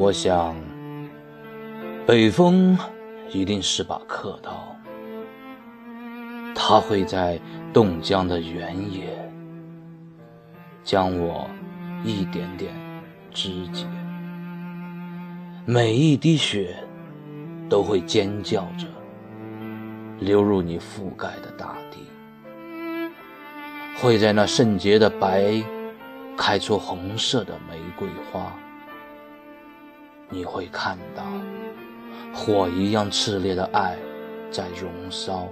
我想，北风一定是把刻刀，它会在冻僵的原野，将我一点点肢解，每一滴血都会尖叫着流入你覆盖的大地，会在那圣洁的白开出红色的玫瑰花。你会看到火一样炽烈的爱在燃烧。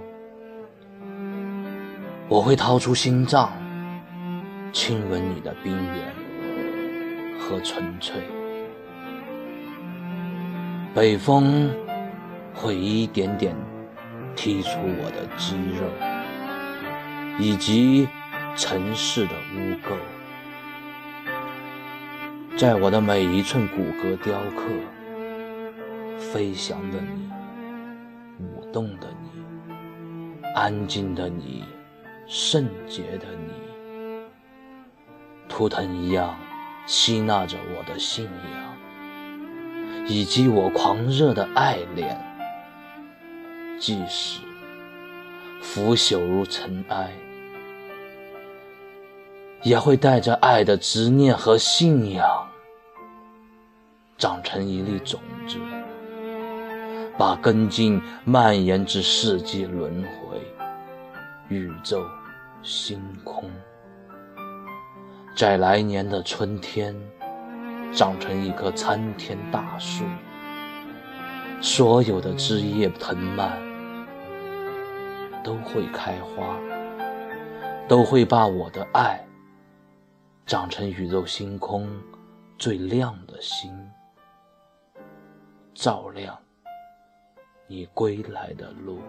我会掏出心脏，亲吻你的冰原和纯粹。北风会一点点剔除我的肌肉，以及城市的污垢。在我的每一寸骨骼雕刻，飞翔的你，舞动的你，安静的你，圣洁的你，图腾一样吸纳着我的信仰，以及我狂热的爱恋。即使腐朽如尘埃，也会带着爱的执念和信仰。长成一粒种子，把根茎蔓延至世纪轮回、宇宙、星空，在来年的春天长成一棵参天大树，所有的枝叶藤蔓都会开花，都会把我的爱长成宇宙星空最亮的星。照亮你归来的路。